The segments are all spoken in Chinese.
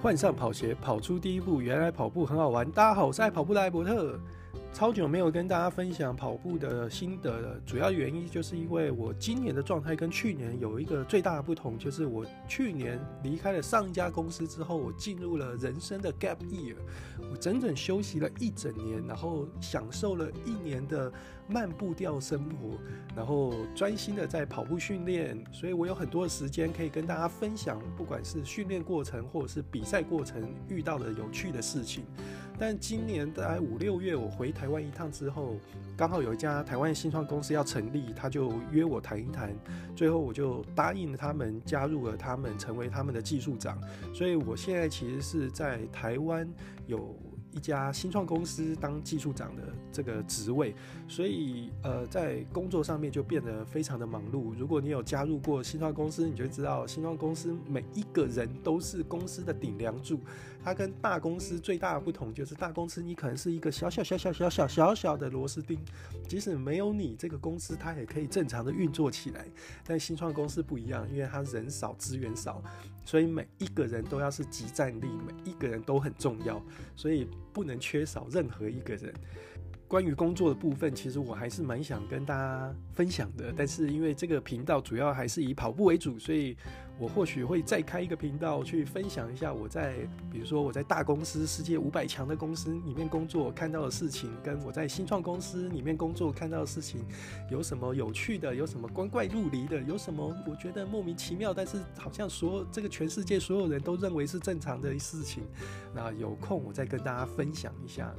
换上跑鞋，跑出第一步。原来跑步很好玩。大家好，我是爱跑步的艾伯特。超久没有跟大家分享跑步的心得了，主要原因就是因为我今年的状态跟去年有一个最大的不同，就是我去年离开了上一家公司之后，我进入了人生的 gap year，我整整休息了一整年，然后享受了一年的慢步调生活，然后专心的在跑步训练，所以我有很多的时间可以跟大家分享，不管是训练过程或者是比赛过程遇到的有趣的事情。但今年大概五六月，我回台湾一趟之后，刚好有一家台湾新创公司要成立，他就约我谈一谈，最后我就答应了他们，加入了他们，成为他们的技术长。所以我现在其实是在台湾有。一家新创公司当技术长的这个职位，所以呃，在工作上面就变得非常的忙碌。如果你有加入过新创公司，你就知道新创公司每一个人都是公司的顶梁柱。它跟大公司最大的不同就是，大公司你可能是一个小小小小小小小小的螺丝钉，即使没有你这个公司，它也可以正常的运作起来。但新创公司不一样，因为它人少资源少，所以每一个人都要是集战力，每一个人都很重要，所以。不能缺少任何一个人。关于工作的部分，其实我还是蛮想跟大家分享的。但是因为这个频道主要还是以跑步为主，所以我或许会再开一个频道去分享一下我在，比如说我在大公司、世界五百强的公司里面工作看到的事情，跟我在新创公司里面工作看到的事情有什么有趣的，有什么光怪陆离的，有什么我觉得莫名其妙，但是好像所有这个全世界所有人都认为是正常的事情。那有空我再跟大家分享一下。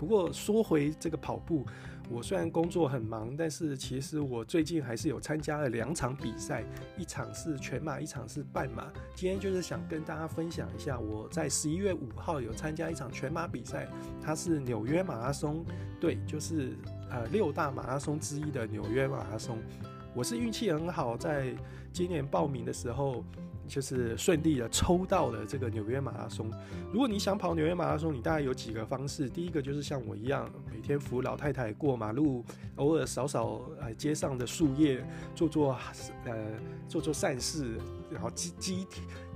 不过说回这个跑步，我虽然工作很忙，但是其实我最近还是有参加了两场比赛，一场是全马，一场是半马。今天就是想跟大家分享一下，我在十一月五号有参加一场全马比赛，它是纽约马拉松，对，就是呃六大马拉松之一的纽约马拉松。我是运气很好，在今年报名的时候。就是顺利的抽到了这个纽约马拉松。如果你想跑纽约马拉松，你大概有几个方式。第一个就是像我一样，每天扶老太太过马路，偶尔扫扫呃街上的树叶，做做呃做做善事，然后积积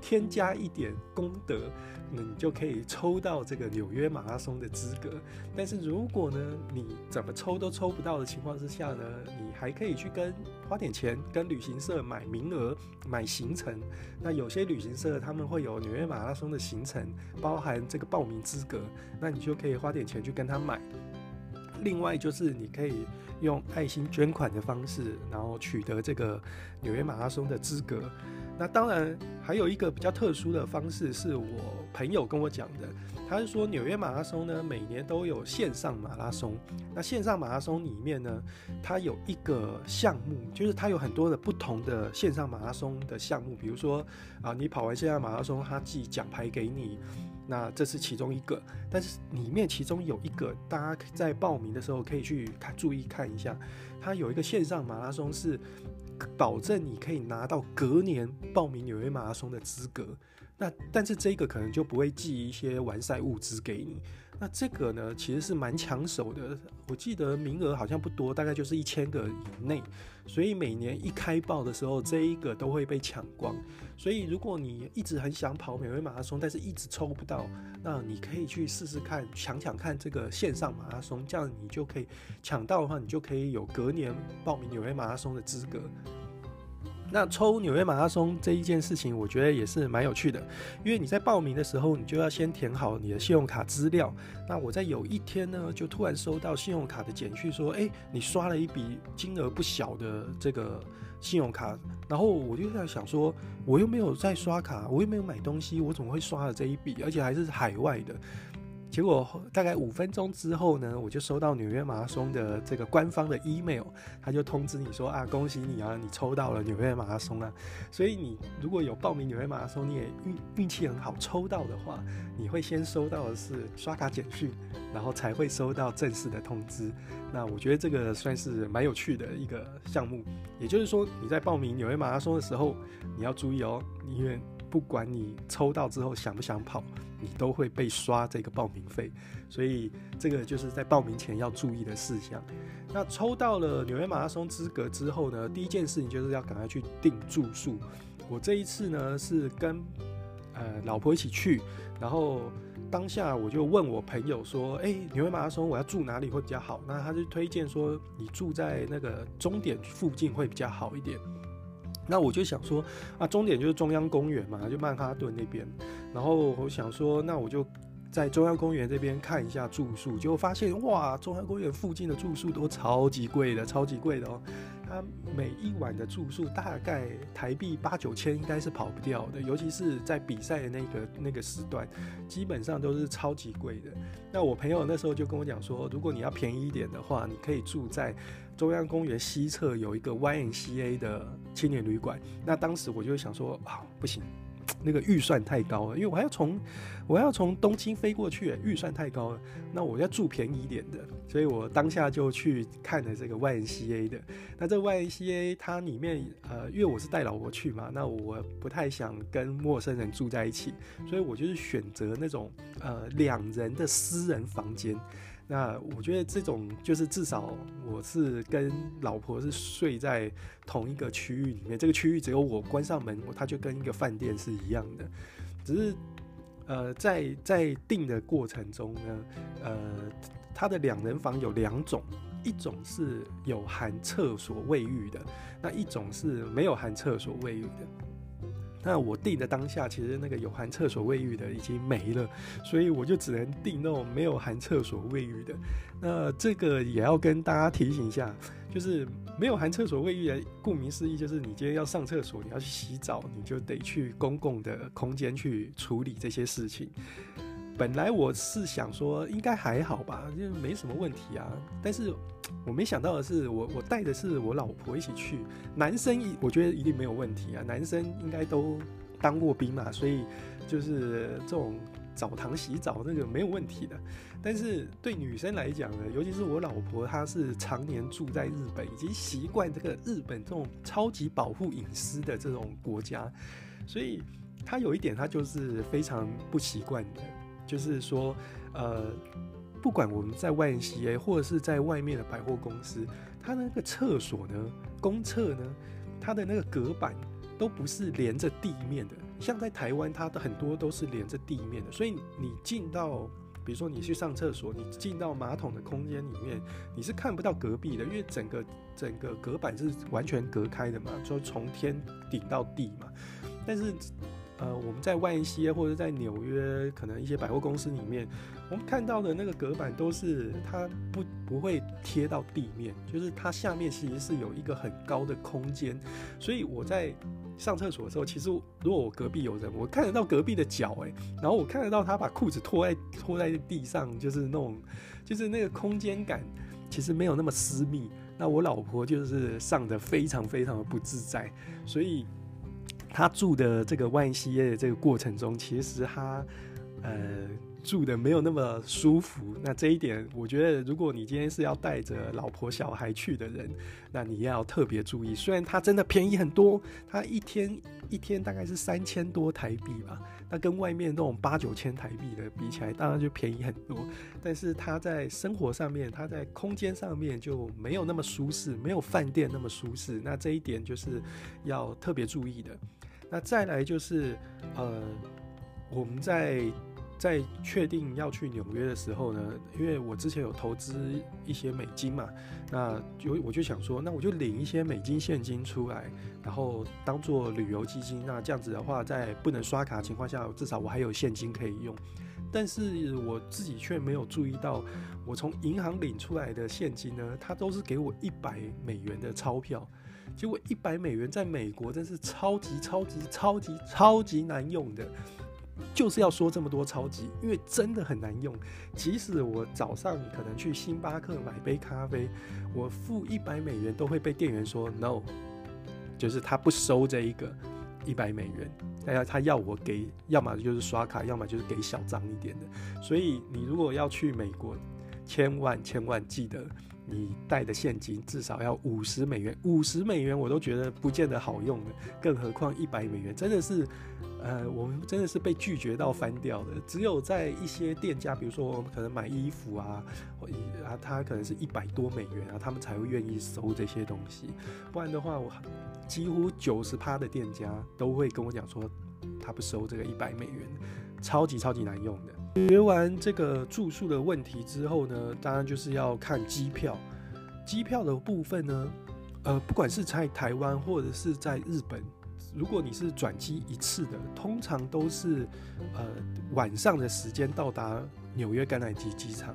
添加一点功德。那你就可以抽到这个纽约马拉松的资格。但是如果呢，你怎么抽都抽不到的情况之下呢，你还可以去跟花点钱跟旅行社买名额、买行程。那有些旅行社他们会有纽约马拉松的行程，包含这个报名资格，那你就可以花点钱去跟他买。另外就是你可以用爱心捐款的方式，然后取得这个纽约马拉松的资格。那当然，还有一个比较特殊的方式，是我朋友跟我讲的。他是说，纽约马拉松呢，每年都有线上马拉松。那线上马拉松里面呢，它有一个项目，就是它有很多的不同的线上马拉松的项目。比如说啊，你跑完线上马拉松，他寄奖牌给你，那这是其中一个。但是里面其中有一个，大家在报名的时候可以去看，注意看一下，它有一个线上马拉松是。保证你可以拿到隔年报名纽约马拉松的资格，那但是这个可能就不会寄一些完赛物资给你。那这个呢，其实是蛮抢手的。我记得名额好像不多，大概就是一千个以内。所以每年一开报的时候，这一个都会被抢光。所以如果你一直很想跑纽约马拉松，但是一直抽不到，那你可以去试试看，抢抢看这个线上马拉松，这样你就可以抢到的话，你就可以有隔年报名纽约马拉松的资格。那抽纽约马拉松这一件事情，我觉得也是蛮有趣的，因为你在报名的时候，你就要先填好你的信用卡资料。那我在有一天呢，就突然收到信用卡的简讯，说：“诶，你刷了一笔金额不小的这个信用卡。”然后我就在想说，我又没有在刷卡，我又没有买东西，我怎么会刷了这一笔，而且还是海外的？结果大概五分钟之后呢，我就收到纽约马拉松的这个官方的 email，他就通知你说啊，恭喜你啊，你抽到了纽约马拉松啊。所以你如果有报名纽约马拉松，你也运运气很好抽到的话，你会先收到的是刷卡简讯，然后才会收到正式的通知。那我觉得这个算是蛮有趣的一个项目。也就是说，你在报名纽约马拉松的时候，你要注意哦，因为不管你抽到之后想不想跑。你都会被刷这个报名费，所以这个就是在报名前要注意的事项。那抽到了纽约马拉松资格之后呢，第一件事情就是要赶快去订住宿。我这一次呢是跟呃老婆一起去，然后当下我就问我朋友说，哎，纽约马拉松我要住哪里会比较好？那他就推荐说，你住在那个终点附近会比较好一点。那我就想说，啊，终点就是中央公园嘛，就曼哈顿那边。然后我想说，那我就在中央公园这边看一下住宿，结果发现哇，中央公园附近的住宿都超级贵的，超级贵的哦。它每一晚的住宿大概台币八九千，应该是跑不掉的。尤其是在比赛的那个那个时段，基本上都是超级贵的。那我朋友那时候就跟我讲说，如果你要便宜一点的话，你可以住在中央公园西侧有一个 YMCA 的青年旅馆。那当时我就想说，啊，不行。那个预算太高了，因为我还要从我要从东京飞过去，预算太高了。那我要住便宜一点的，所以我当下就去看了这个 YMCA 的。那这 YMCA 它里面呃，因为我是带老婆去嘛，那我不太想跟陌生人住在一起，所以我就是选择那种呃两人的私人房间。那我觉得这种就是至少我是跟老婆是睡在同一个区域里面，这个区域只有我关上门，它就跟一个饭店是一样的。只是呃，在在订的过程中呢，呃，它的两人房有两种，一种是有含厕所卫浴的，那一种是没有含厕所卫浴的。那我订的当下，其实那个有含厕所卫浴的已经没了，所以我就只能订那种没有含厕所卫浴的。那这个也要跟大家提醒一下，就是没有含厕所卫浴的，顾名思义就是你今天要上厕所，你要去洗澡，你就得去公共的空间去处理这些事情。本来我是想说应该还好吧，就没什么问题啊。但是我没想到的是，我我带的是我老婆一起去，男生一我觉得一定没有问题啊，男生应该都当过兵嘛，所以就是这种澡堂洗澡那个没有问题的。但是对女生来讲呢，尤其是我老婆，她是常年住在日本，已经习惯这个日本这种超级保护隐私的这种国家，所以她有一点她就是非常不习惯的。就是说，呃，不管我们在外面洗，或者是在外面的百货公司，它那个厕所呢，公厕呢，它的那个隔板都不是连着地面的。像在台湾，它的很多都是连着地面的，所以你进到，比如说你去上厕所，你进到马桶的空间里面，你是看不到隔壁的，因为整个整个隔板是完全隔开的嘛，就从天顶到地嘛。但是呃，我们在万西或者在纽约，可能一些百货公司里面，我们看到的那个隔板都是它不不会贴到地面，就是它下面其实是有一个很高的空间，所以我在上厕所的时候，其实如果我隔壁有人，我看得到隔壁的脚，哎，然后我看得到他把裤子脱在脱在地上，就是那种，就是那个空间感其实没有那么私密。那我老婆就是上得非常非常的不自在，所以。他住的这个万西耶的这个过程中，其实他呃住的没有那么舒服。那这一点，我觉得如果你今天是要带着老婆小孩去的人，那你要特别注意。虽然它真的便宜很多，它一天一天大概是三千多台币吧，那跟外面那种八九千台币的比起来，当然就便宜很多。但是它在生活上面，它在空间上面就没有那么舒适，没有饭店那么舒适。那这一点就是要特别注意的。那再来就是，呃，我们在在确定要去纽约的时候呢，因为我之前有投资一些美金嘛，那就我就想说，那我就领一些美金现金出来，然后当做旅游基金。那这样子的话，在不能刷卡情况下，至少我还有现金可以用。但是我自己却没有注意到，我从银行领出来的现金呢，它都是给我一百美元的钞票。结果一百美元在美国真是超级超级超级超级难用的，就是要说这么多超级，因为真的很难用。即使我早上可能去星巴克买杯咖啡，我付一百美元都会被店员说 no，就是他不收这一个一百美元，大家他要我给，要么就是刷卡，要么就是给小张一点的。所以你如果要去美国，千万千万记得。你带的现金至少要五十美元，五十美元我都觉得不见得好用的，更何况一百美元，真的是，呃，我们真的是被拒绝到翻掉的。只有在一些店家，比如说我们可能买衣服啊，啊，他可能是一百多美元啊，他们才会愿意收这些东西。不然的话，我几乎九十趴的店家都会跟我讲说，他不收这个一百美元，超级超级难用的。解决完这个住宿的问题之后呢，当然就是要看机票。机票的部分呢，呃，不管是在台湾或者是在日本，如果你是转机一次的，通常都是呃晚上的时间到达纽约甘乃迪机场。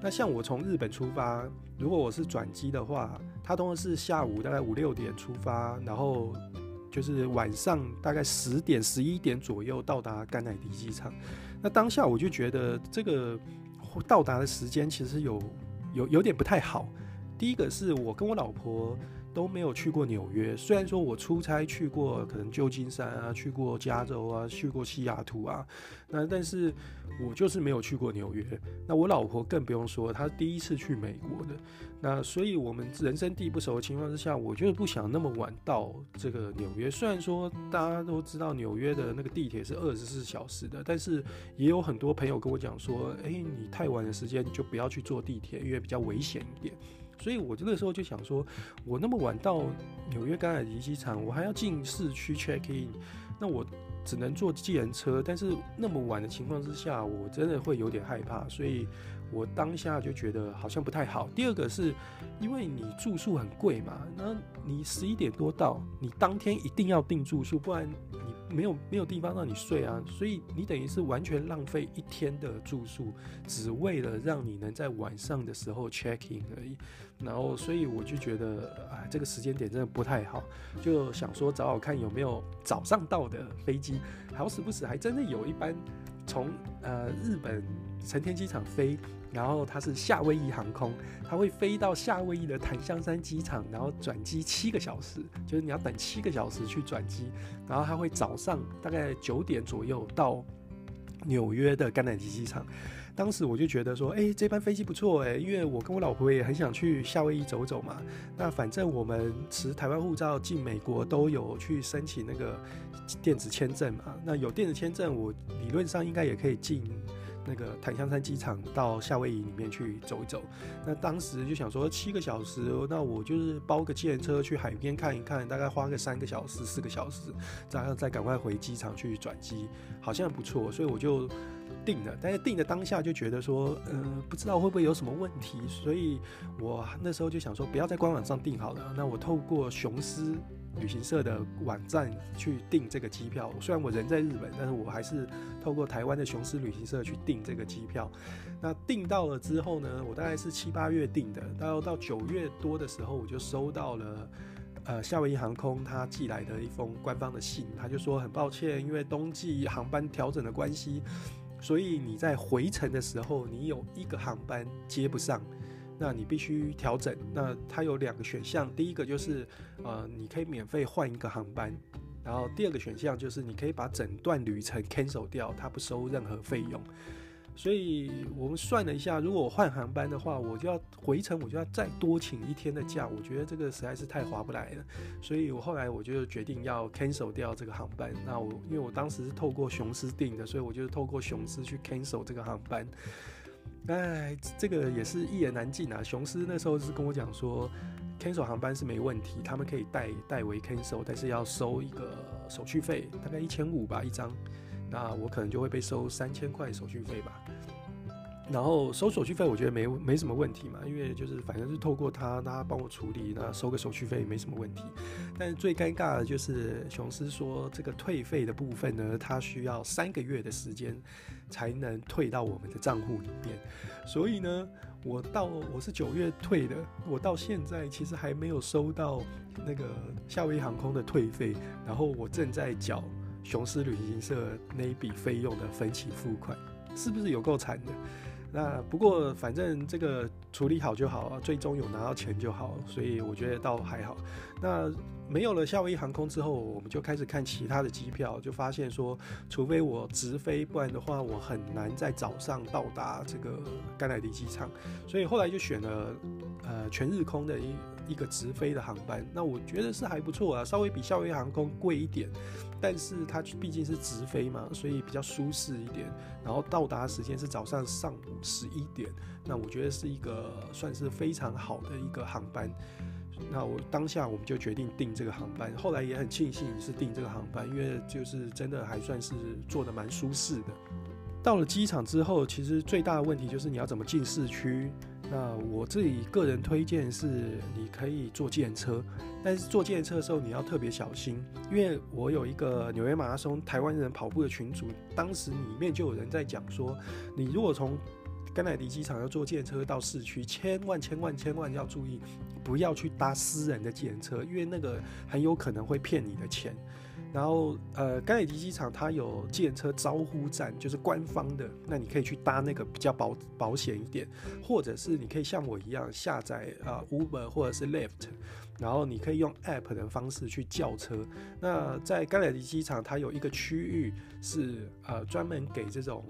那像我从日本出发，如果我是转机的话，它通常是下午大概五六点出发，然后就是晚上大概十点、十一点左右到达甘乃迪机场。那当下我就觉得这个到达的时间其实有有有点不太好。第一个是我跟我老婆都没有去过纽约，虽然说我出差去过可能旧金山啊，去过加州啊，去过西雅图啊，那但是我就是没有去过纽约。那我老婆更不用说，她第一次去美国的。那所以我们人生地不熟的情况之下，我就是不想那么晚到这个纽约。虽然说大家都知道纽约的那个地铁是二十四小时的，但是也有很多朋友跟我讲说，诶，你太晚的时间就不要去坐地铁，因为比较危险一点。所以我那个时候就想说，我那么晚到纽约甘乃迪机场，我还要进市区 check in，那我只能坐计程车。但是那么晚的情况之下，我真的会有点害怕，所以我当下就觉得好像不太好。第二个是因为你住宿很贵嘛，那你十一点多到，你当天一定要订住宿，不然你。没有没有地方让你睡啊，所以你等于是完全浪费一天的住宿，只为了让你能在晚上的时候 check in 而已。然后，所以我就觉得，哎，这个时间点真的不太好，就想说找找看有没有早上到的飞机。好死不死，还真的有一班从呃日本成田机场飞。然后它是夏威夷航空，它会飞到夏威夷的檀香山机场，然后转机七个小时，就是你要等七个小时去转机。然后它会早上大概九点左右到纽约的甘乃迪机场。当时我就觉得说，哎，这班飞机不错哎，因为我跟我老婆也很想去夏威夷走走嘛。那反正我们持台湾护照进美国都有去申请那个电子签证嘛。那有电子签证，我理论上应该也可以进。那个檀香山机场到夏威夷里面去走一走，那当时就想说七个小时，那我就是包个计程车去海边看一看，大概花个三个小时、四个小时，然后再赶快回机场去转机，好像不错，所以我就定了。但是定的当下就觉得说，呃，不知道会不会有什么问题，所以我那时候就想说，不要在官网上订好了，那我透过雄狮。旅行社的网站去订这个机票，虽然我人在日本，但是我还是透过台湾的雄狮旅行社去订这个机票。那订到了之后呢，我大概是七八月订的，到到九月多的时候，我就收到了呃夏威夷航空他寄来的一封官方的信，他就说很抱歉，因为冬季航班调整的关系，所以你在回程的时候，你有一个航班接不上。那你必须调整。那它有两个选项，第一个就是，呃，你可以免费换一个航班，然后第二个选项就是你可以把整段旅程 cancel 掉，它不收任何费用。所以我们算了一下，如果换航班的话，我就要回程，我就要再多请一天的假。我觉得这个实在是太划不来了，所以我后来我就决定要 cancel 掉这个航班。那我因为我当时是透过雄狮订的，所以我就透过雄狮去 cancel 这个航班。哎，这个也是一言难尽啊。雄狮那时候是跟我讲说，cancel 航班是没问题，他们可以代代为 cancel，但是要收一个手续费，大概一千五吧一张。那我可能就会被收三千块手续费吧。然后收手续费，我觉得没没什么问题嘛，因为就是反正是透过他，他帮我处理，那收个手续费也没什么问题。但是最尴尬的就是雄狮说这个退费的部分呢，他需要三个月的时间才能退到我们的账户里面。所以呢，我到我是九月退的，我到现在其实还没有收到那个夏威夷航空的退费，然后我正在缴雄狮旅行社那一笔费用的分期付款，是不是有够惨的？那不过反正这个处理好就好，最终有拿到钱就好，所以我觉得倒还好。那没有了夏威夷航空之后，我们就开始看其他的机票，就发现说，除非我直飞，不然的话我很难在早上到达这个甘乃迪机场。所以后来就选了呃全日空的一一个直飞的航班。那我觉得是还不错啊，稍微比夏威夷航空贵一点。但是它毕竟是直飞嘛，所以比较舒适一点。然后到达时间是早上上午十一点，那我觉得是一个算是非常好的一个航班。那我当下我们就决定订这个航班，后来也很庆幸是订这个航班，因为就是真的还算是坐得蛮舒适的。到了机场之后，其实最大的问题就是你要怎么进市区。那我自己个人推荐是，你可以坐计程车，但是坐计程车的时候你要特别小心，因为我有一个纽约马拉松台湾人跑步的群组，当时里面就有人在讲说，你如果从甘乃迪机场要坐计程车到市区，千万千万千万要注意，不要去搭私人的计程车，因为那个很有可能会骗你的钱。然后，呃，甘乃迪机场它有计程车招呼站，就是官方的，那你可以去搭那个比较保保险一点，或者是你可以像我一样下载啊、呃、Uber 或者是 Lyft，然后你可以用 App 的方式去叫车。那在甘乃迪机场，它有一个区域是呃专门给这种。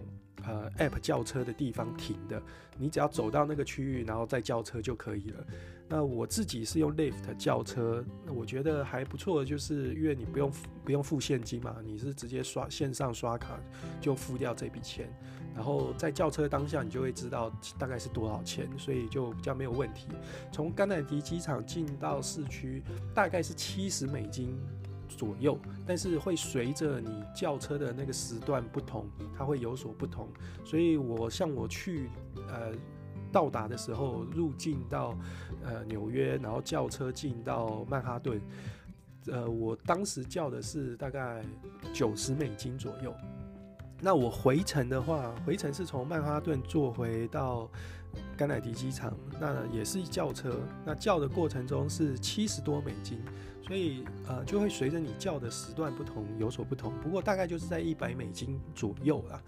呃，App 叫车的地方停的，你只要走到那个区域，然后再叫车就可以了。那我自己是用 Lift 叫车，我觉得还不错的，就是因为你不用不用付现金嘛，你是直接刷线上刷卡就付掉这笔钱，然后在叫车当下你就会知道大概是多少钱，所以就比较没有问题。从甘乃迪机场进到市区大概是七十美金。左右，但是会随着你叫车的那个时段不同，它会有所不同。所以我像我去呃到达的时候，入境到呃纽约，然后叫车进到曼哈顿，呃，我当时叫的是大概九十美金左右。那我回程的话，回程是从曼哈顿坐回到甘乃迪机场，那也是叫车，那叫的过程中是七十多美金。所以呃，就会随着你叫的时段不同有所不同，不过大概就是在一百美金左右啦。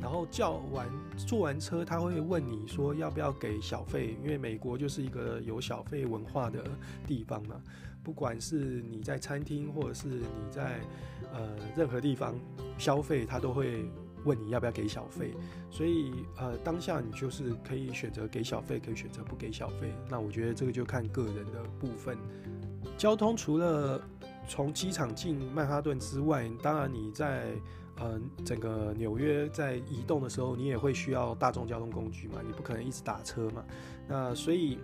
然后叫完坐完车，他会问你说要不要给小费，因为美国就是一个有小费文化的地方嘛。不管是你在餐厅或者是你在呃任何地方消费，他都会问你要不要给小费。所以呃，当下你就是可以选择给小费，可以选择不给小费。那我觉得这个就看个人的部分。交通除了从机场进曼哈顿之外，当然你在呃整个纽约在移动的时候，你也会需要大众交通工具嘛，你不可能一直打车嘛。那所以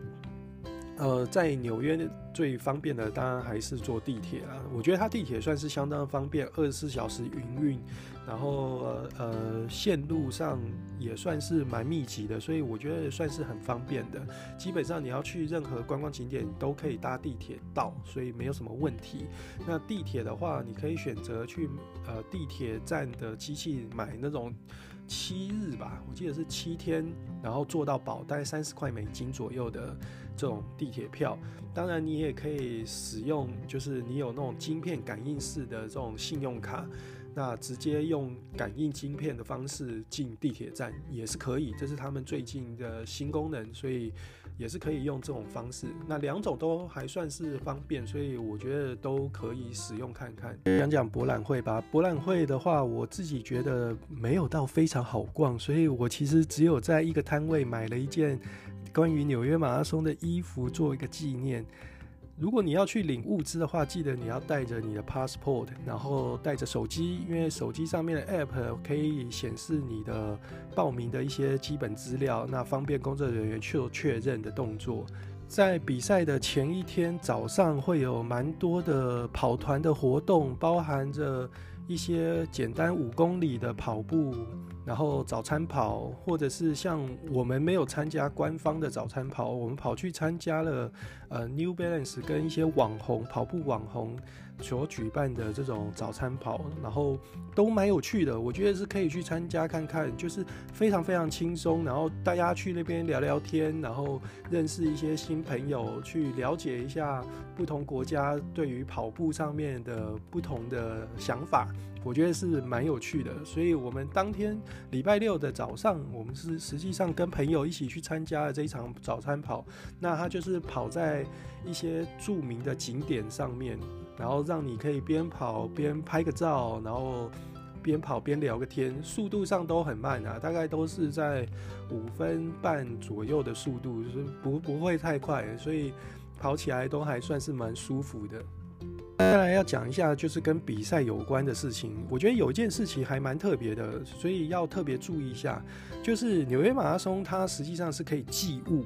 呃在纽约最方便的当然还是坐地铁啊，我觉得它地铁算是相当方便，二十四小时营运。然后呃，线路上也算是蛮密集的，所以我觉得算是很方便的。基本上你要去任何观光景点都可以搭地铁到，所以没有什么问题。那地铁的话，你可以选择去呃地铁站的机器买那种七日吧，我记得是七天，然后坐到饱，大概三十块美金左右的这种地铁票。当然你也可以使用，就是你有那种晶片感应式的这种信用卡。那直接用感应晶片的方式进地铁站也是可以，这是他们最近的新功能，所以也是可以用这种方式。那两种都还算是方便，所以我觉得都可以使用看看。讲讲博览会吧，博览会的话，我自己觉得没有到非常好逛，所以我其实只有在一个摊位买了一件关于纽约马拉松的衣服做一个纪念。如果你要去领物资的话，记得你要带着你的 passport，然后带着手机，因为手机上面的 app 可以显示你的报名的一些基本资料，那方便工作人员去做确认的动作。在比赛的前一天早上，会有蛮多的跑团的活动，包含着一些简单五公里的跑步。然后早餐跑，或者是像我们没有参加官方的早餐跑，我们跑去参加了呃 New Balance 跟一些网红跑步网红所举办的这种早餐跑，然后都蛮有趣的，我觉得是可以去参加看看，就是非常非常轻松，然后大家去那边聊聊天，然后认识一些新朋友，去了解一下不同国家对于跑步上面的不同的想法。我觉得是蛮有趣的，所以我们当天礼拜六的早上，我们是实际上跟朋友一起去参加了这一场早餐跑。那他就是跑在一些著名的景点上面，然后让你可以边跑边拍个照，然后边跑边聊个天，速度上都很慢啊，大概都是在五分半左右的速度，就是不不会太快，所以跑起来都还算是蛮舒服的。再来要讲一下，就是跟比赛有关的事情。我觉得有一件事情还蛮特别的，所以要特别注意一下。就是纽约马拉松，它实际上是可以寄物，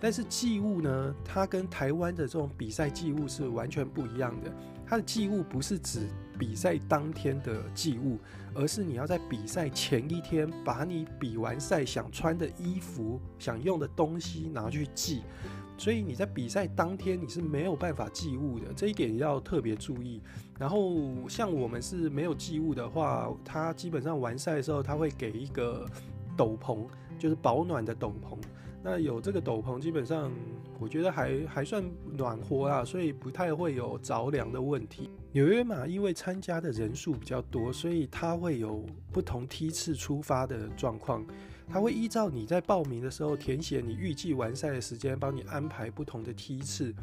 但是寄物呢，它跟台湾的这种比赛寄物是完全不一样的。它的寄物不是指比赛当天的寄物，而是你要在比赛前一天把你比完赛想穿的衣服、想用的东西拿去寄。所以你在比赛当天你是没有办法寄物的，这一点要特别注意。然后像我们是没有寄物的话，他基本上完赛的时候他会给一个斗篷，就是保暖的斗篷。那有这个斗篷，基本上我觉得还还算暖和啦，所以不太会有着凉的问题。纽约马因为参加的人数比较多，所以它会有不同梯次出发的状况。他会依照你在报名的时候填写你预计完赛的时间，帮你安排不同的梯次。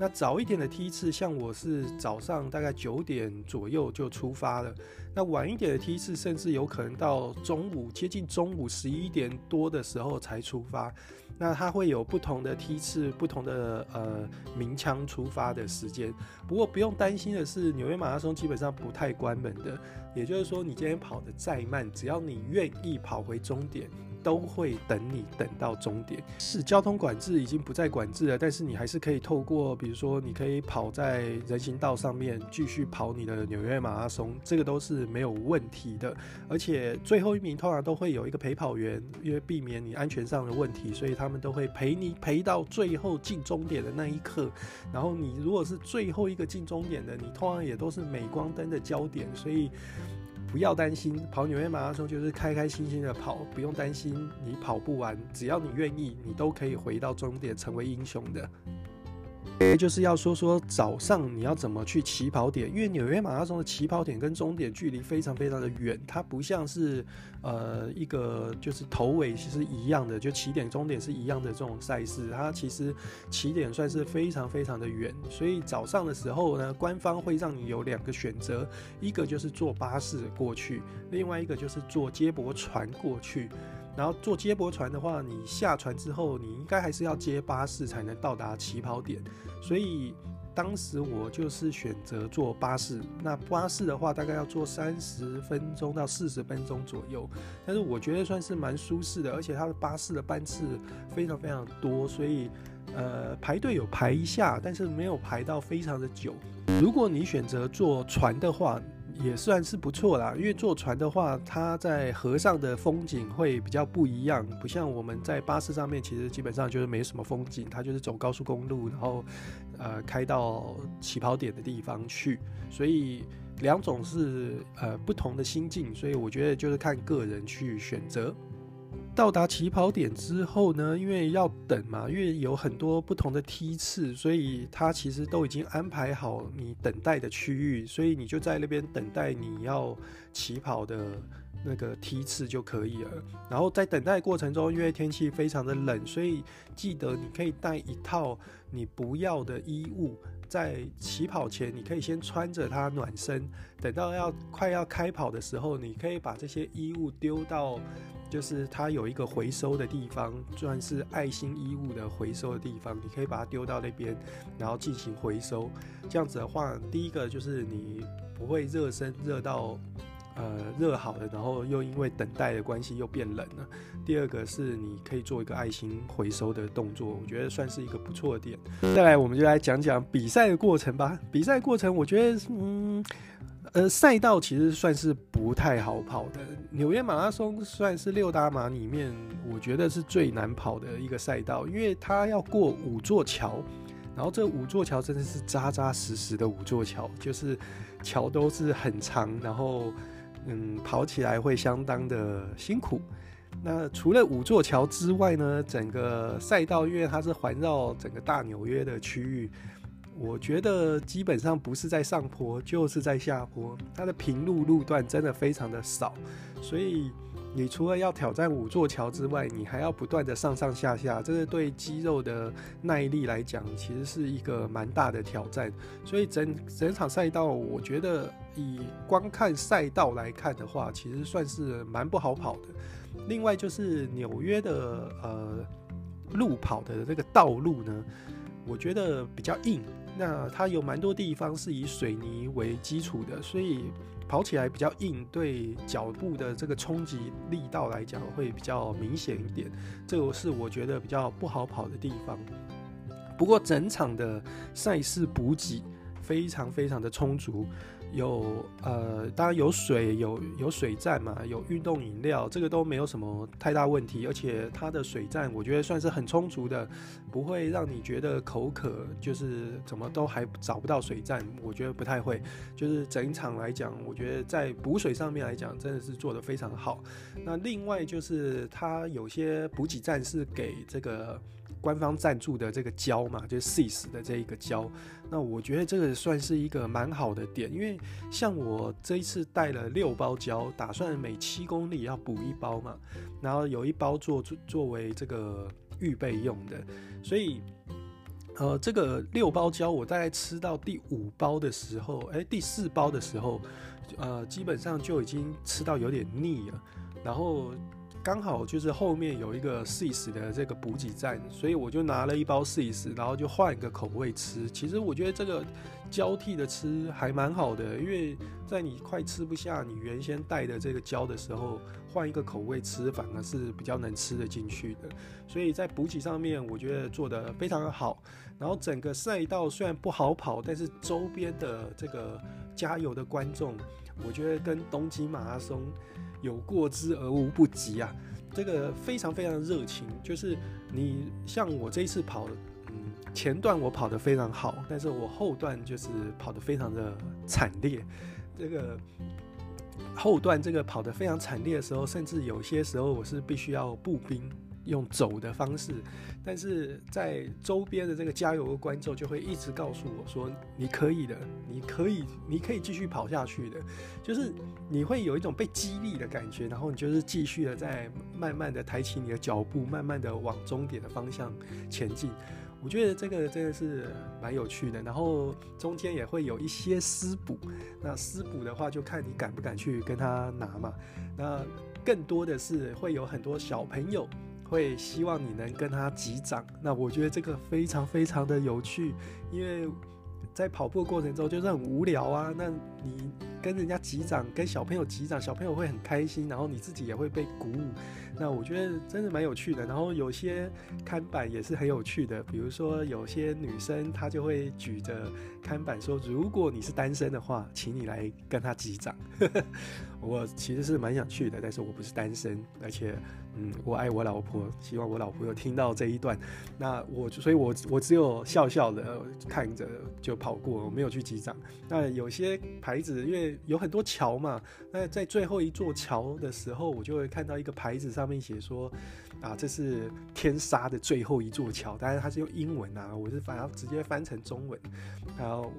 那早一点的梯次，像我是早上大概九点左右就出发了。那晚一点的梯次，甚至有可能到中午接近中午十一点多的时候才出发。那它会有不同的梯次，不同的呃鸣枪出发的时间。不过不用担心的是，纽约马拉松基本上不太关门的。也就是说，你今天跑得再慢，只要你愿意跑回终点。都会等你等到终点。是交通管制已经不再管制了，但是你还是可以透过，比如说你可以跑在人行道上面继续跑你的纽约马拉松，这个都是没有问题的。而且最后一名通常都会有一个陪跑员，因为避免你安全上的问题，所以他们都会陪你陪到最后进终点的那一刻。然后你如果是最后一个进终点的，你通常也都是镁光灯的焦点，所以。不要担心，跑纽约马拉松就是开开心心的跑，不用担心你跑不完，只要你愿意，你都可以回到终点，成为英雄的。就是要说说早上你要怎么去起跑点，因为纽约马拉松的起跑点跟终点距离非常非常的远，它不像是呃一个就是头尾其实一样的，就起点终点是一样的这种赛事，它其实起点算是非常非常的远，所以早上的时候呢，官方会让你有两个选择，一个就是坐巴士过去，另外一个就是坐接驳船过去。然后坐接驳船的话，你下船之后，你应该还是要接巴士才能到达起跑点。所以当时我就是选择坐巴士。那巴士的话，大概要坐三十分钟到四十分钟左右。但是我觉得算是蛮舒适的，而且它的巴士的班次非常非常多，所以呃排队有排一下，但是没有排到非常的久。如果你选择坐船的话，也算是不错啦，因为坐船的话，它在河上的风景会比较不一样，不像我们在巴士上面，其实基本上就是没什么风景，它就是走高速公路，然后呃开到起跑点的地方去，所以两种是呃不同的心境，所以我觉得就是看个人去选择。到达起跑点之后呢，因为要等嘛，因为有很多不同的梯次，所以他其实都已经安排好你等待的区域，所以你就在那边等待你要起跑的那个梯次就可以了。然后在等待过程中，因为天气非常的冷，所以记得你可以带一套你不要的衣物，在起跑前你可以先穿着它暖身，等到要快要开跑的时候，你可以把这些衣物丢到。就是它有一个回收的地方，算是爱心衣物的回收的地方，你可以把它丢到那边，然后进行回收。这样子的话，第一个就是你不会热身热到呃热好了，然后又因为等待的关系又变冷了。第二个是你可以做一个爱心回收的动作，我觉得算是一个不错的点。再来，我们就来讲讲比赛的过程吧。比赛过程，我觉得嗯。呃，赛道其实算是不太好跑的。纽约马拉松算是六大马里面，我觉得是最难跑的一个赛道，因为它要过五座桥，然后这五座桥真的是扎扎实实的五座桥，就是桥都是很长，然后嗯，跑起来会相当的辛苦。那除了五座桥之外呢，整个赛道因为它是环绕整个大纽约的区域。我觉得基本上不是在上坡，就是在下坡。它的平路路段真的非常的少，所以你除了要挑战五座桥之外，你还要不断的上上下下，这个对肌肉的耐力来讲，其实是一个蛮大的挑战。所以整整场赛道，我觉得以光看赛道来看的话，其实算是蛮不好跑的。另外就是纽约的呃路跑的这个道路呢，我觉得比较硬。那它有蛮多地方是以水泥为基础的，所以跑起来比较硬，对脚步的这个冲击力道来讲会比较明显一点。这个是我觉得比较不好跑的地方。不过整场的赛事补给非常非常的充足。有呃，当然有水，有有水站嘛，有运动饮料，这个都没有什么太大问题。而且它的水站，我觉得算是很充足的，不会让你觉得口渴，就是怎么都还找不到水站。我觉得不太会。就是整场来讲，我觉得在补水上面来讲，真的是做得非常好。那另外就是它有些补给站是给这个。官方赞助的这个胶嘛，就是 CIS 的这一个胶，那我觉得这个算是一个蛮好的点，因为像我这一次带了六包胶，打算每七公里要补一包嘛，然后有一包做作为这个预备用的，所以呃，这个六包胶我大概吃到第五包的时候，哎，第四包的时候，呃，基本上就已经吃到有点腻了，然后。刚好就是后面有一个 CIS 的这个补给站，所以我就拿了一包 CIS，然后就换一个口味吃。其实我觉得这个交替的吃还蛮好的，因为在你快吃不下你原先带的这个胶的时候，换一个口味吃，反而是比较能吃得进去的。所以在补给上面，我觉得做得非常好。然后整个赛道虽然不好跑，但是周边的这个加油的观众，我觉得跟东京马拉松。有过之而无不及啊！这个非常非常热情，就是你像我这一次跑，嗯，前段我跑得非常好，但是我后段就是跑得非常的惨烈。这个后段这个跑得非常惨烈的时候，甚至有些时候我是必须要步兵。用走的方式，但是在周边的这个加油的观众就会一直告诉我说：“你可以的，你可以，你可以继续跑下去的。”就是你会有一种被激励的感觉，然后你就是继续的在慢慢的抬起你的脚步，慢慢的往终点的方向前进。我觉得这个真的是蛮有趣的。然后中间也会有一些私补，那私补的话就看你敢不敢去跟他拿嘛。那更多的是会有很多小朋友。会希望你能跟他击掌，那我觉得这个非常非常的有趣，因为在跑步过程中就是很无聊啊，那你跟人家击掌，跟小朋友击掌，小朋友会很开心，然后你自己也会被鼓舞，那我觉得真的蛮有趣的。然后有些看板也是很有趣的，比如说有些女生她就会举着看板说，如果你是单身的话，请你来跟他击掌。我其实是蛮想去的，但是我不是单身，而且。嗯，我爱我老婆，希望我老婆有听到这一段。那我，所以我我只有笑笑的看着就跑过，我没有去击掌。那有些牌子，因为有很多桥嘛，那在最后一座桥的时候，我就会看到一个牌子上面写说，啊，这是天杀的最后一座桥，但是它是用英文啊，我是反而直接翻成中文，然后。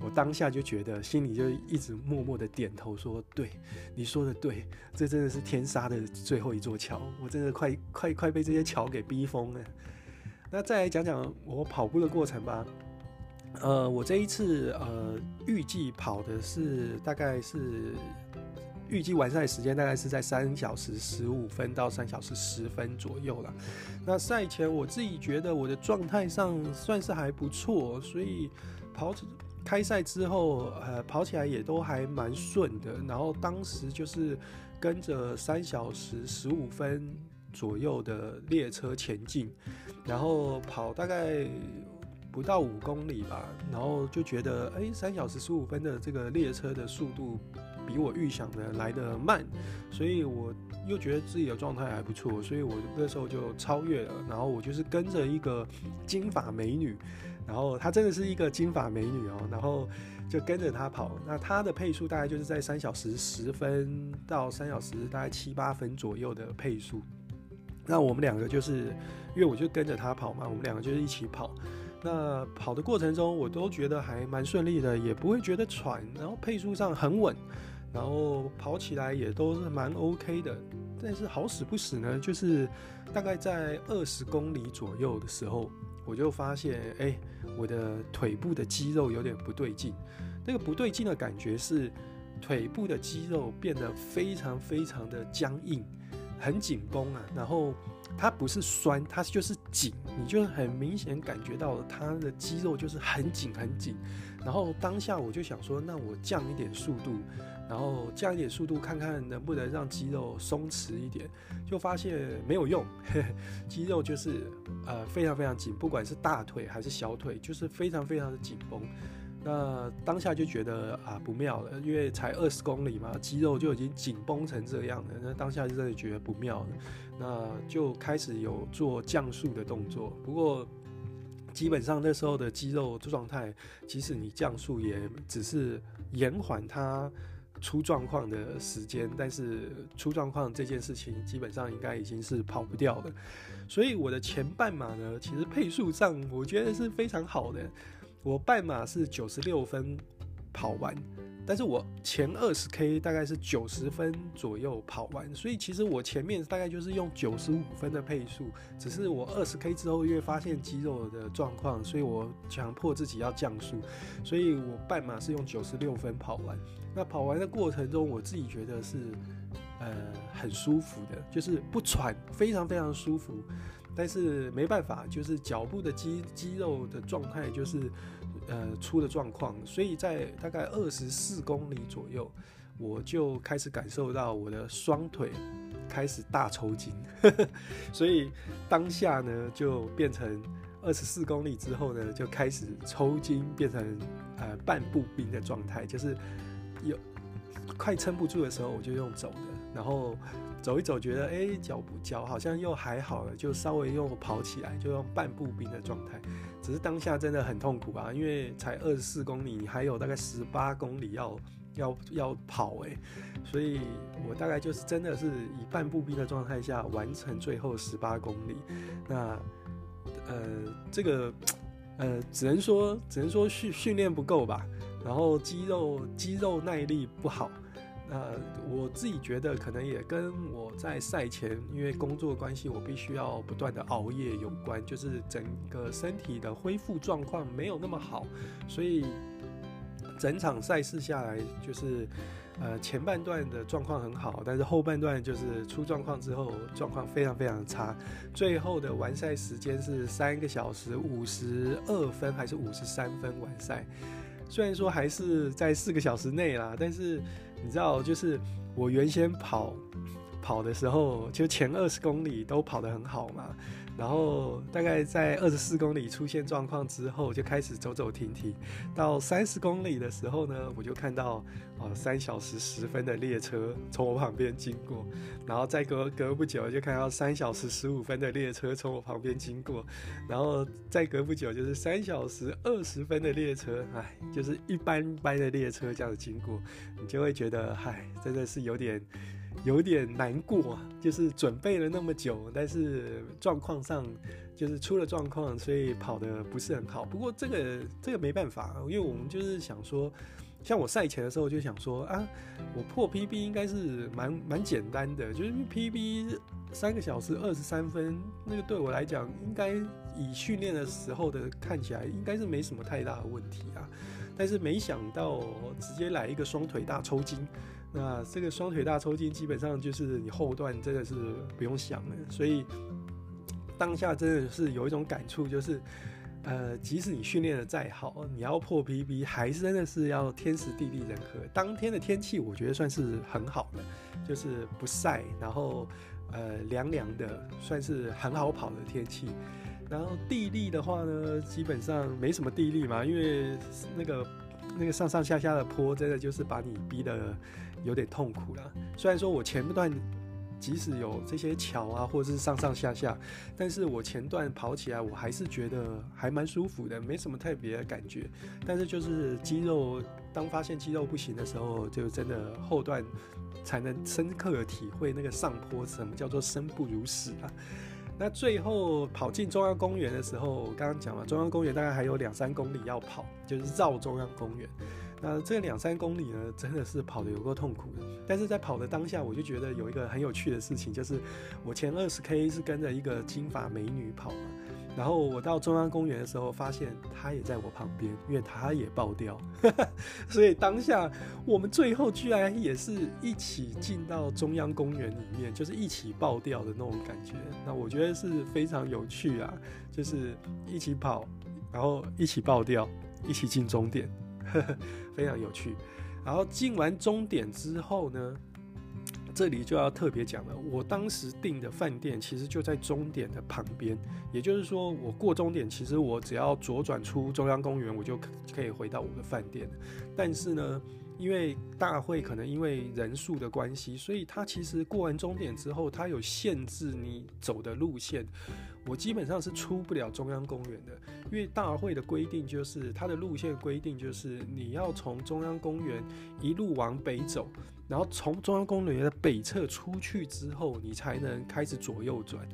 我当下就觉得，心里就一直默默的点头说：“对，你说的对，这真的是天杀的最后一座桥，我真的快快快被这些桥给逼疯了。”那再来讲讲我跑步的过程吧。呃，我这一次呃预计跑的是大概是预计完赛时间大概是在三小时十五分到三小时十分左右了。那赛前我自己觉得我的状态上算是还不错，所以跑。开赛之后，呃，跑起来也都还蛮顺的。然后当时就是跟着三小时十五分左右的列车前进，然后跑大概不到五公里吧。然后就觉得，哎，三小时十五分的这个列车的速度比我预想的来得慢，所以我又觉得自己的状态还不错，所以我那时候就超越了。然后我就是跟着一个金发美女。然后她真的是一个金发美女哦，然后就跟着她跑。那她的配速大概就是在三小时十分到三小时大概七八分左右的配速。那我们两个就是，因为我就跟着她跑嘛，我们两个就是一起跑。那跑的过程中，我都觉得还蛮顺利的，也不会觉得喘。然后配速上很稳，然后跑起来也都是蛮 OK 的。但是好死不死呢，就是大概在二十公里左右的时候。我就发现，哎、我的腿部的肌肉有点不对劲。那个不对劲的感觉是，腿部的肌肉变得非常非常的僵硬，很紧绷啊。然后它不是酸，它就是紧，你就很明显感觉到它的肌肉就是很紧很紧。然后当下我就想说，那我降一点速度，然后降一点速度，看看能不能让肌肉松弛一点。就发现没有用，呵 呵肌肉就是呃非常非常紧，不管是大腿还是小腿，就是非常非常的紧绷。那当下就觉得啊不妙了，因为才二十公里嘛，肌肉就已经紧绷成这样了。那当下就真的觉得不妙了，那就开始有做降速的动作。不过。基本上那时候的肌肉状态，即使你降速，也只是延缓它出状况的时间。但是出状况这件事情，基本上应该已经是跑不掉了。所以我的前半马呢，其实配速上我觉得是非常好的。我半马是九十六分跑完。但是我前二十 K 大概是九十分左右跑完，所以其实我前面大概就是用九十五分的配速，只是我二十 K 之后因为发现肌肉的状况，所以我强迫自己要降速，所以我半马是用九十六分跑完。那跑完的过程中，我自己觉得是呃很舒服的，就是不喘，非常非常舒服。但是没办法，就是脚部的肌肌肉的状态就是。呃，出的状况，所以在大概二十四公里左右，我就开始感受到我的双腿开始大抽筋，所以当下呢，就变成二十四公里之后呢，就开始抽筋，变成呃半步兵的状态，就是有快撑不住的时候，我就用走的，然后。走一走，觉得哎，脚脚好像又还好了，就稍微又跑起来，就用半步兵的状态。只是当下真的很痛苦啊，因为才二十四公里，你还有大概十八公里要要要跑哎，所以我大概就是真的是以半步兵的状态下完成最后十八公里。那呃，这个呃，只能说只能说训训练不够吧，然后肌肉肌肉耐力不好。呃，我自己觉得可能也跟我在赛前，因为工作关系，我必须要不断的熬夜有关，就是整个身体的恢复状况没有那么好，所以整场赛事下来，就是呃前半段的状况很好，但是后半段就是出状况之后，状况非常非常差，最后的完赛时间是三个小时五十二分还是五十三分完赛。虽然说还是在四个小时内啦，但是你知道，就是我原先跑跑的时候，就前二十公里都跑得很好嘛。然后大概在二十四公里出现状况之后，就开始走走停停。到三十公里的时候呢，我就看到哦三小时十分的列车从我旁边经过，然后再隔隔不久就看到三小时十五分的列车从我旁边经过，然后再隔不久就是三小时二十分的列车，哎，就是一般般的列车这样子经过，你就会觉得唉，真的是有点。有点难过，就是准备了那么久，但是状况上就是出了状况，所以跑得不是很好。不过这个这个没办法，因为我们就是想说，像我赛前的时候就想说啊，我破 PB 应该是蛮蛮简单的，就是 PB 三个小时二十三分，那个对我来讲应该以训练的时候的看起来应该是没什么太大的问题啊。但是没想到直接来一个双腿大抽筋。那这个双腿大抽筋，基本上就是你后段真的是不用想了。所以当下真的是有一种感触，就是呃，即使你训练的再好，你要破 PB，还是真的是要天时地利人和。当天的天气我觉得算是很好的，就是不晒，然后呃凉凉的，算是很好跑的天气。然后地利的话呢，基本上没什么地利嘛，因为那个那个上上下下的坡，真的就是把你逼得。有点痛苦了。虽然说我前段即使有这些桥啊，或者是上上下下，但是我前段跑起来我还是觉得还蛮舒服的，没什么特别的感觉。但是就是肌肉，当发现肌肉不行的时候，就真的后段才能深刻的体会那个上坡什么叫做生不如死啊。那最后跑进中央公园的时候，我刚刚讲了，中央公园大概还有两三公里要跑，就是绕中央公园。那这两三公里呢，真的是跑的有够痛苦的。但是在跑的当下，我就觉得有一个很有趣的事情，就是我前二十 K 是跟着一个金发美女跑嘛。然后我到中央公园的时候，发现她也在我旁边，因为她也爆掉，所以当下我们最后居然也是一起进到中央公园里面，就是一起爆掉的那种感觉。那我觉得是非常有趣啊，就是一起跑，然后一起爆掉，一起进终点，非常有趣。然后进完终点之后呢，这里就要特别讲了，我当时订的饭店其实就在终点的旁边，也就是说，我过终点，其实我只要左转出中央公园，我就可以回到我的饭店。但是呢，因为大会可能因为人数的关系，所以它其实过完终点之后，它有限制你走的路线。我基本上是出不了中央公园的，因为大会的规定就是它的路线规定就是你要从中央公园一路往北走，然后从中央公园的北侧出去之后，你才能开始左右转。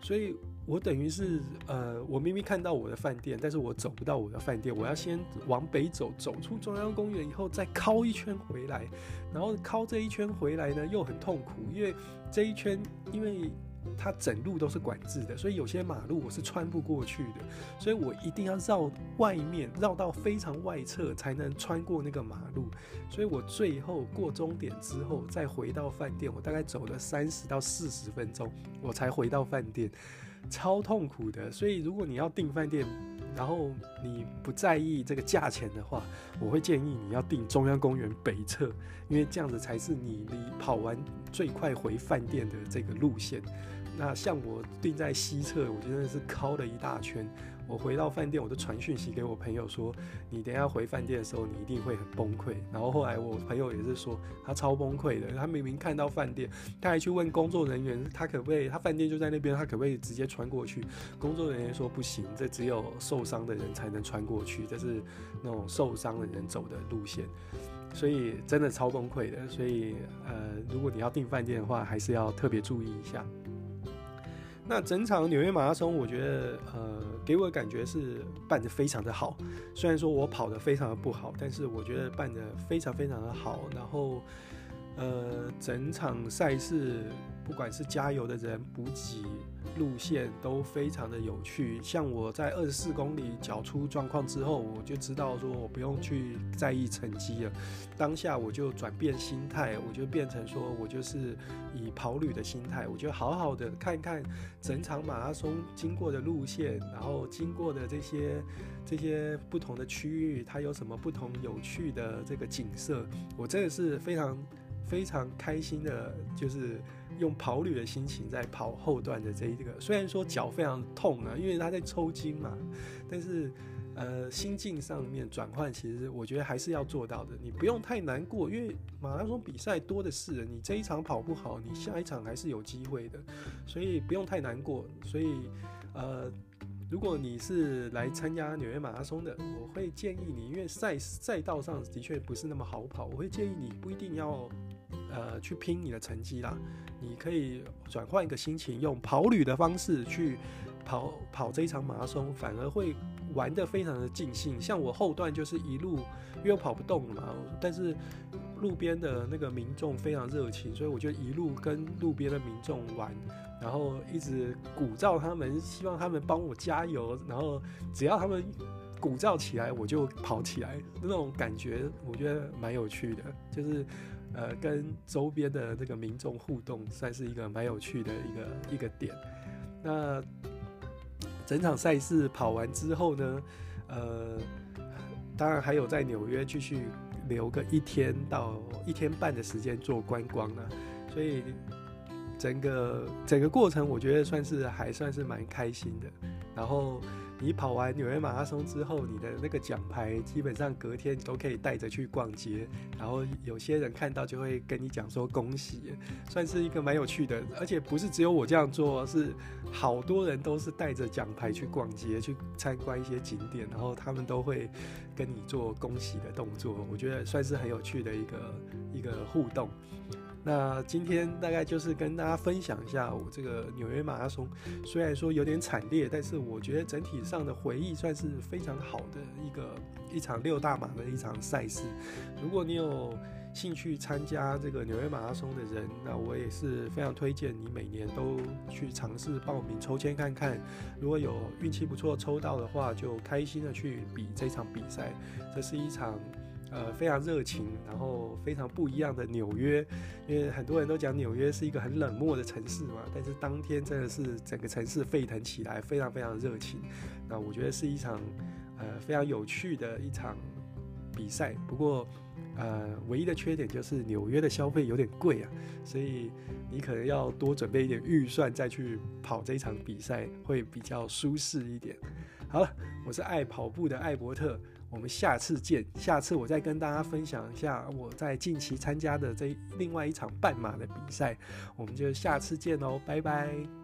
所以我等于是呃，我明明看到我的饭店，但是我走不到我的饭店，我要先往北走，走出中央公园以后再绕一圈回来，然后绕这一圈回来呢又很痛苦，因为这一圈因为。它整路都是管制的，所以有些马路我是穿不过去的，所以我一定要绕外面，绕到非常外侧才能穿过那个马路。所以我最后过终点之后再回到饭店，我大概走了三十到四十分钟，我才回到饭店，超痛苦的。所以如果你要订饭店，然后你不在意这个价钱的话，我会建议你要订中央公园北侧，因为这样子才是你离跑完最快回饭店的这个路线。那像我订在西侧，我真的是绕了一大圈。我回到饭店，我就传讯息给我朋友说：“你等下回饭店的时候，你一定会很崩溃。”然后后来我朋友也是说，他超崩溃的。他明明看到饭店，他还去问工作人员，他可不可以？他饭店就在那边，他可不可以直接穿过去？工作人员说不行，这只有受伤的人才能穿过去，这是那种受伤的人走的路线。所以真的超崩溃的。所以呃，如果你要订饭店的话，还是要特别注意一下。那整场纽约马拉松，我觉得，呃，给我的感觉是办得非常的好。虽然说我跑得非常的不好，但是我觉得办得非常非常的好。然后，呃，整场赛事，不管是加油的人、补给路线都非常的有趣。像我在二十四公里脚出状况之后，我就知道说我不用去在意成绩了。当下我就转变心态，我就变成说我就是以跑旅的心态，我就好好的看一看整场马拉松经过的路线，然后经过的这些这些不同的区域，它有什么不同有趣的这个景色。我真的是非常非常开心的，就是。用跑旅的心情在跑后段的这一个，虽然说脚非常痛啊，因为他在抽筋嘛，但是呃心境上面转换，其实我觉得还是要做到的。你不用太难过，因为马拉松比赛多的是，你这一场跑不好，你下一场还是有机会的，所以不用太难过。所以呃，如果你是来参加纽约马拉松的，我会建议你，因为赛赛道上的确不是那么好跑，我会建议你不一定要呃去拼你的成绩啦。你可以转换一个心情，用跑旅的方式去跑跑这一场马拉松，反而会玩得非常的尽兴。像我后段就是一路，因为我跑不动了嘛，但是路边的那个民众非常热情，所以我就一路跟路边的民众玩，然后一直鼓噪他们，希望他们帮我加油，然后只要他们鼓噪起来，我就跑起来，那种感觉我觉得蛮有趣的，就是。呃，跟周边的这个民众互动，算是一个蛮有趣的一个一个点。那整场赛事跑完之后呢，呃，当然还有在纽约继续留个一天到一天半的时间做观光呢，所以整个整个过程，我觉得算是还算是蛮开心的。然后。你跑完纽约马拉松之后，你的那个奖牌基本上隔天你都可以带着去逛街，然后有些人看到就会跟你讲说恭喜，算是一个蛮有趣的。而且不是只有我这样做，是好多人都是带着奖牌去逛街，去参观一些景点，然后他们都会跟你做恭喜的动作。我觉得算是很有趣的一个一个互动。那今天大概就是跟大家分享一下我这个纽约马拉松，虽然说有点惨烈，但是我觉得整体上的回忆算是非常好的一个一场六大马的一场赛事。如果你有兴趣参加这个纽约马拉松的人，那我也是非常推荐你每年都去尝试报名抽签看看。如果有运气不错抽到的话，就开心的去比这场比赛。这是一场呃非常热情，然后非常不一样的纽约。因为很多人都讲纽约是一个很冷漠的城市嘛，但是当天真的是整个城市沸腾起来，非常非常热情。那我觉得是一场呃非常有趣的一场比赛。不过。呃，唯一的缺点就是纽约的消费有点贵啊，所以你可能要多准备一点预算再去跑这一场比赛，会比较舒适一点。好了，我是爱跑步的艾伯特，我们下次见。下次我再跟大家分享一下我在近期参加的这另外一场半马的比赛，我们就下次见喽，拜拜。